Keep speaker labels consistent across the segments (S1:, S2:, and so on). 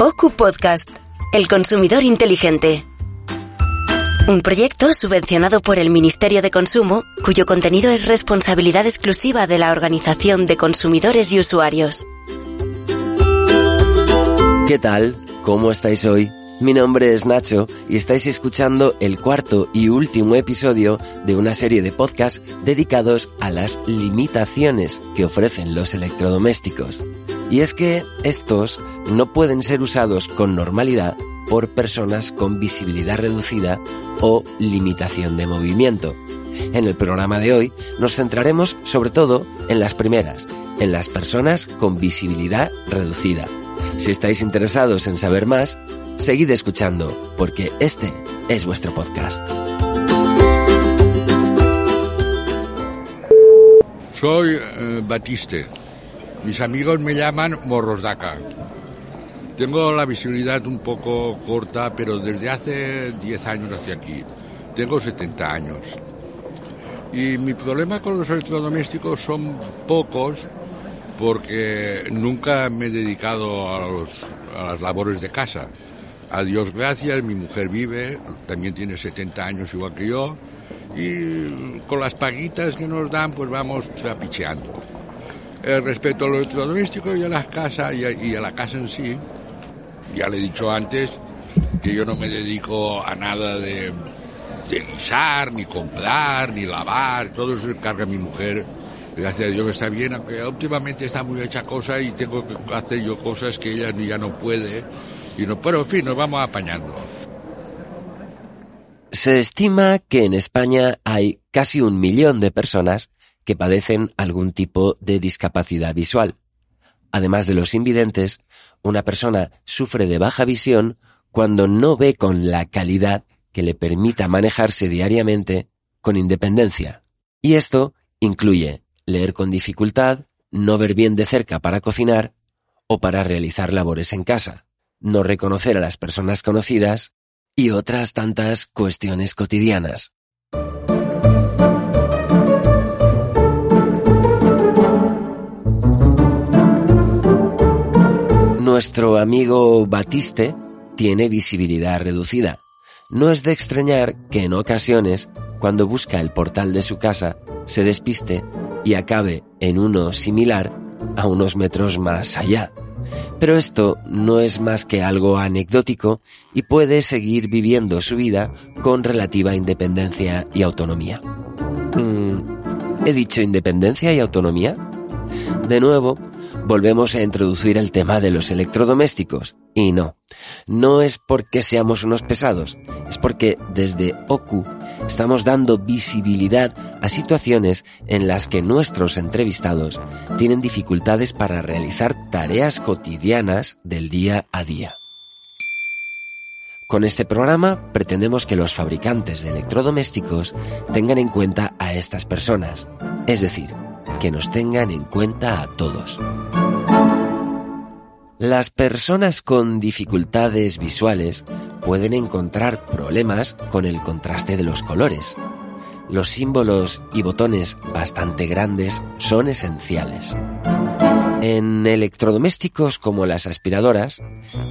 S1: Poku Podcast, El Consumidor Inteligente. Un proyecto subvencionado por el Ministerio de Consumo, cuyo contenido es responsabilidad exclusiva de la Organización de Consumidores y Usuarios.
S2: ¿Qué tal? ¿Cómo estáis hoy? Mi nombre es Nacho y estáis escuchando el cuarto y último episodio de una serie de podcasts dedicados a las limitaciones que ofrecen los electrodomésticos. Y es que estos no pueden ser usados con normalidad por personas con visibilidad reducida o limitación de movimiento. En el programa de hoy nos centraremos sobre todo en las primeras, en las personas con visibilidad reducida. Si estáis interesados en saber más, seguid escuchando, porque este es vuestro podcast.
S3: Soy eh, Batiste. Mis amigos me llaman Morrosdaca. Tengo la visibilidad un poco corta, pero desde hace 10 años hacia aquí. Tengo 70 años. Y mi problema con los electrodomésticos son pocos porque nunca me he dedicado a, las labores de casa. A Dios gracias, mi mujer vive, también tiene 70 años igual que yo, y con las paguitas que nos dan, pues vamos trapicheando. Eh, respecto a los electrodomésticos y a las casas y a, y a la casa en sí, ya le he dicho antes que yo no me dedico a nada de, de guisar, ni comprar, ni lavar, todo eso carga mi mujer. Gracias a Dios está bien, aunque últimamente está muy hecha cosa y tengo que hacer yo cosas que ella ya no puede. Y no, pero en fin, nos vamos apañando.
S2: Se estima que en España hay casi un millón de personas que padecen algún tipo de discapacidad visual. Además de los invidentes, una persona sufre de baja visión cuando no ve con la calidad que le permita manejarse diariamente con independencia. Y esto incluye leer con dificultad, no ver bien de cerca para cocinar o para realizar labores en casa, no reconocer a las personas conocidas y otras tantas cuestiones cotidianas. Nuestro amigo Batiste tiene visibilidad reducida. No es de extrañar que en ocasiones, cuando busca el portal de su casa, se despiste y acabe en uno similar a unos metros más allá. Pero esto no es más que algo anecdótico y puede seguir viviendo su vida con relativa independencia y autonomía. Mm, ¿He dicho independencia y autonomía? De nuevo, volvemos a introducir el tema de los electrodomésticos. Y no, no es porque seamos unos pesados, es porque desde OCU estamos dando visibilidad a situaciones en las que nuestros entrevistados tienen dificultades para realizar tareas cotidianas del día a día. Con este programa pretendemos que los fabricantes de electrodomésticos tengan en cuenta a estas personas, es decir, que nos tengan en cuenta a todos. Las personas con dificultades visuales pueden encontrar problemas con el contraste de los colores. Los símbolos y botones bastante grandes son esenciales. En electrodomésticos como las aspiradoras,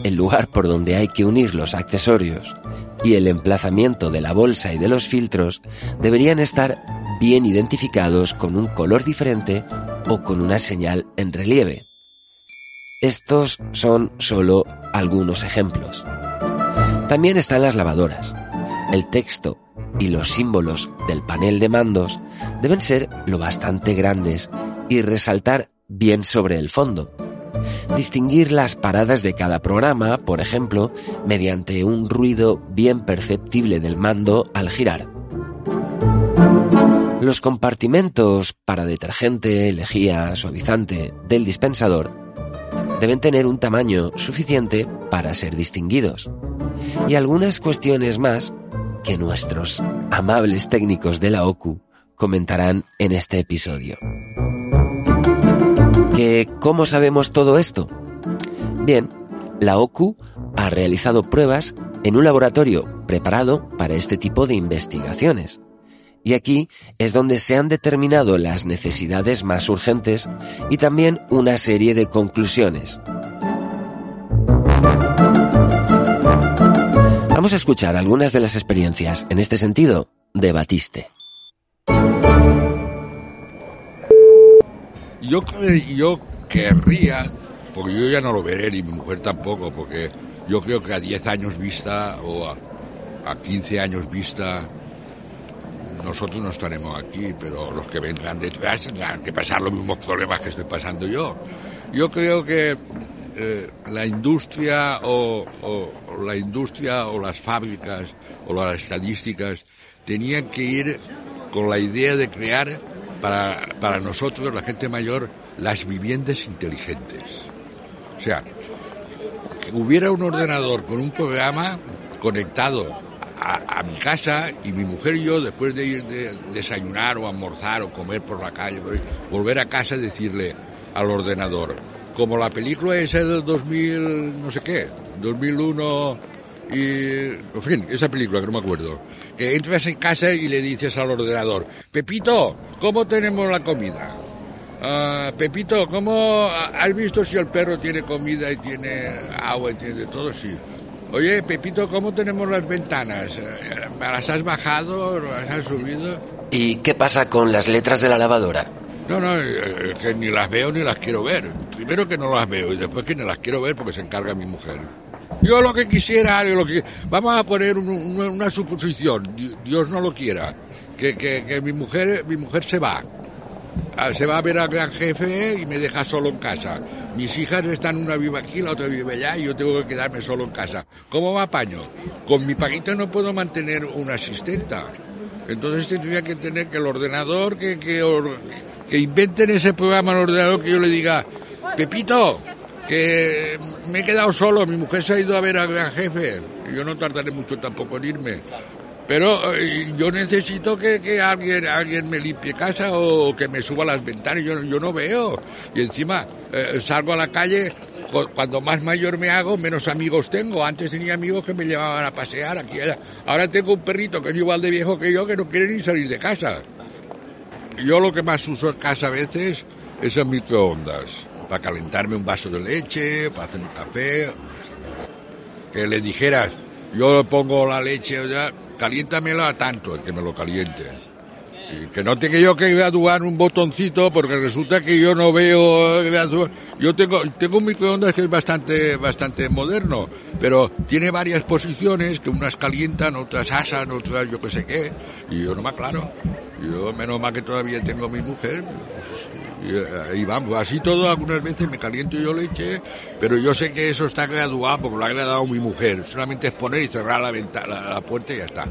S2: el lugar por donde hay que unir los accesorios y el emplazamiento de la bolsa y de los filtros deberían estar bien identificados con un color diferente o con una señal en relieve. Estos son solo algunos ejemplos. También están las lavadoras. El texto y los símbolos del panel de mandos deben ser lo bastante grandes y resaltar bien sobre el fondo. Distinguir las paradas de cada programa, por ejemplo, mediante un ruido bien perceptible del mando al girar. Los compartimentos para detergente, lejía, suavizante del dispensador deben tener un tamaño suficiente para ser distinguidos. Y algunas cuestiones más que nuestros amables técnicos de la OCU comentarán en este episodio. ¿Que cómo sabemos todo esto? Bien, la OCU ha realizado pruebas en un laboratorio preparado para este tipo de investigaciones. Y aquí es donde se han determinado las necesidades más urgentes y también una serie de conclusiones. Vamos a escuchar algunas de las experiencias en este sentido de Batiste.
S3: Yo, yo querría, porque yo ya no lo veré, ni mi mujer tampoco, porque yo creo que a 10 años vista o a, 15 años vista nosotros no estaremos aquí, pero los que vendrán detrás tendrán que pasar los mismos problemas que estoy pasando yo. Yo creo que eh, la industria o, la industria o las fábricas o las estadísticas tenían que ir con la idea de crear para, para nosotros, la gente mayor, las viviendas inteligentes. O sea, que hubiera un ordenador con un programa conectado a, mi casa y mi mujer y yo, después de ir de desayunar o almorzar o comer por la calle, volver a casa y decirle al ordenador, como la película esa del 2000, no sé qué, 2001 y, en fin, esa película que no me acuerdo, que entras en casa y le dices al ordenador, Pepito, ¿cómo tenemos la comida? Ah, Pepito, ¿cómo has visto si el perro tiene comida y tiene agua y tiene todo? Sí. Oye, Pepito, ¿cómo tenemos las ventanas? Eh, ¿Las has bajado? ¿Las has subido?
S2: ¿Y qué pasa con las letras de la lavadora?
S3: No, no, eh, que ni las veo ni las quiero ver. Primero que no las veo y después que ni las quiero ver porque se encarga mi mujer. Yo lo que quisiera, lo que, vamos a poner una suposición, Dios no lo quiera, que, que mi mujer, mi mujer se va Ah, se va a ver al gran jefe y me deja solo en casa. Mis hijas están, una viva aquí, la otra vive allá y yo tengo que quedarme solo en casa. ¿Cómo me apaño? Con mi paguita no puedo mantener una asistenta. Entonces tendría que tener que el ordenador, que, que, inventen ese programa al ordenador que yo le diga, Pepito, que me he quedado solo, mi mujer se ha ido a ver al gran jefe. Yo no tardaré mucho tampoco en irme. Pero eh, yo necesito que, alguien, alguien me limpie casa o que me suba las ventanas, yo, yo no veo. Y encima eh, salgo a la calle, cuando más mayor me hago, menos amigos tengo. Antes tenía amigos que me llevaban a pasear aquí y allá. Ahora tengo un perrito que es igual de viejo que yo que no quiere ni salir de casa. Yo lo que más uso en casa a veces es el microondas, para calentarme un vaso de leche, para hacer un café. Que le dijeras, yo pongo la leche, ya, caliéntamelo a tanto, que me lo caliente. Y que no tenga yo que graduar un botoncito porque resulta que yo no veo yo tengo un microondas que es bastante bastante moderno pero tiene varias posiciones que unas calientan otras asan otras yo qué sé qué. Y yo no me aclaro. Yo menos mal que todavía tengo mi mujer y ahí vamos así todo algunas veces me caliento yo leche pero yo sé que eso está graduado porque lo ha graduado mi mujer solamente es poner y cerrar la ventana la puerta y ya está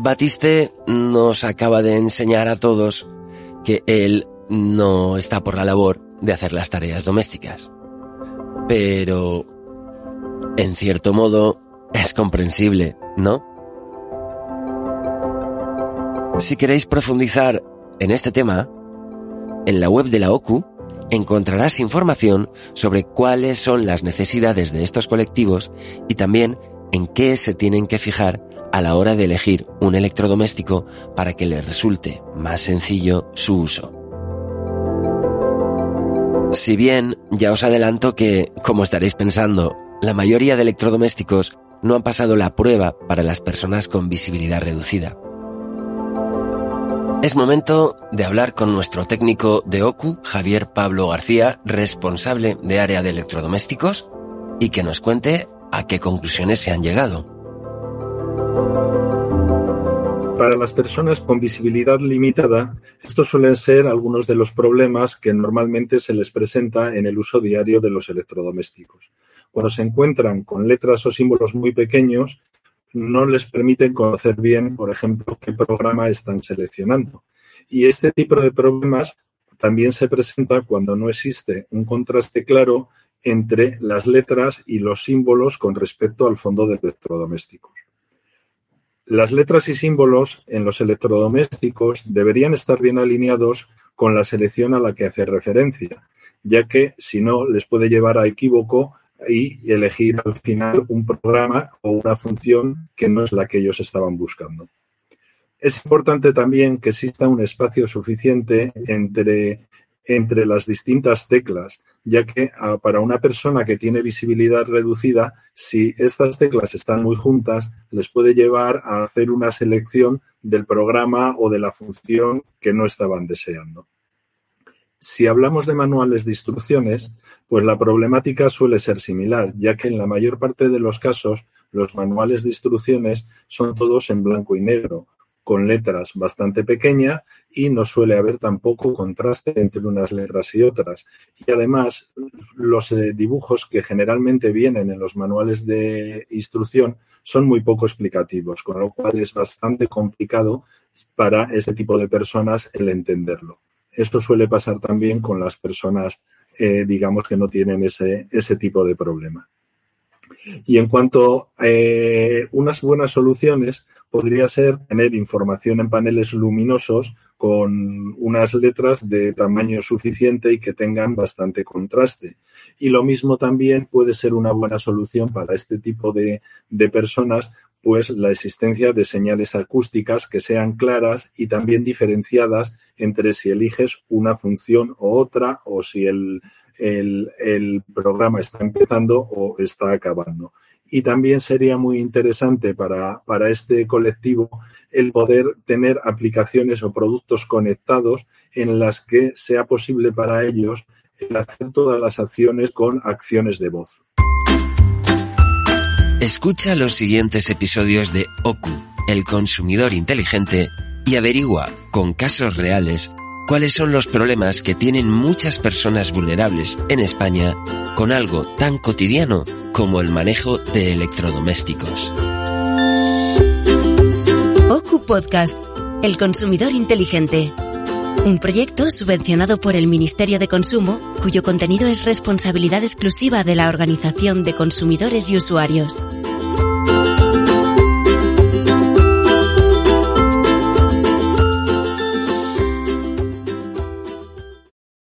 S2: Batiste nos acaba de enseñar a todos que él no está por la labor de hacer las tareas domésticas. Pero, en cierto modo, es comprensible, ¿no? Si queréis profundizar en este tema, en la web de la OCU encontrarás información sobre cuáles son las necesidades de estos colectivos y también en qué se tienen que fijar a la hora de elegir un electrodoméstico para que les resulte más sencillo su uso. Si bien ya os adelanto que, como estaréis pensando, la mayoría de electrodomésticos no han pasado la prueba para las personas con visibilidad reducida. Es momento de hablar con nuestro técnico de OCU, Javier Pablo García, responsable de área de electrodomésticos, y que nos cuente a qué conclusiones se han llegado.
S4: Para las personas con visibilidad limitada, estos suelen ser algunos de los problemas que normalmente se les presenta en el uso diario de los electrodomésticos. cuando se encuentran con letras o símbolos muy pequeños, no les permiten conocer bien, por ejemplo, qué programa están seleccionando. Y este tipo de problemas también se presenta cuando no existe un contraste claro entre las letras y los símbolos con respecto al fondo de electrodomésticos. Las letras y símbolos en los electrodomésticos deberían estar bien alineados con la selección a la que hace referencia, ya que si no les puede llevar a equívoco y elegir al final un programa o una función que no es la que ellos estaban buscando. Es importante también que exista un espacio suficiente entre, entre las distintas teclas, ya que ah, para una persona que tiene visibilidad reducida, si estas teclas están muy juntas, les puede llevar a hacer una selección del programa o de la función que no estaban deseando. Si hablamos de manuales de instrucciones, pues la problemática suele ser similar, ya que en la mayor parte de los casos los manuales de instrucciones son todos en blanco y negro, con letras bastante pequeñas y no suele haber tampoco contraste entre unas letras y otras. Y además, los eh, dibujos que generalmente vienen en los manuales de instrucción son muy poco explicativos, con lo cual es bastante complicado para este tipo de personas el entenderlo. Esto suele pasar también con las personas, eh, digamos, que no tienen ese, ese tipo de problema. Y en cuanto a eh, unas buenas soluciones, podría ser tener información en paneles luminosos con unas letras de tamaño suficiente y que tengan bastante contraste. Y lo mismo también puede ser una buena solución para este tipo de, personas, pues la existencia de señales acústicas que sean claras y también diferenciadas entre si eliges una función o otra o si el, el, programa está empezando o está acabando. Y también sería muy interesante para, para este colectivo el poder tener aplicaciones o productos conectados en las que sea posible para ellos el hacer todas las acciones con acciones de voz.
S2: Escucha los siguientes episodios de OKU, el consumidor inteligente, y averigua, con casos reales, cuáles son los problemas que tienen muchas personas vulnerables en España con algo tan cotidiano como el manejo de electrodomésticos.
S1: OCU Podcast, El Consumidor Inteligente. Un proyecto subvencionado por el Ministerio de Consumo, cuyo contenido es responsabilidad exclusiva de la Organización de Consumidores y Usuarios.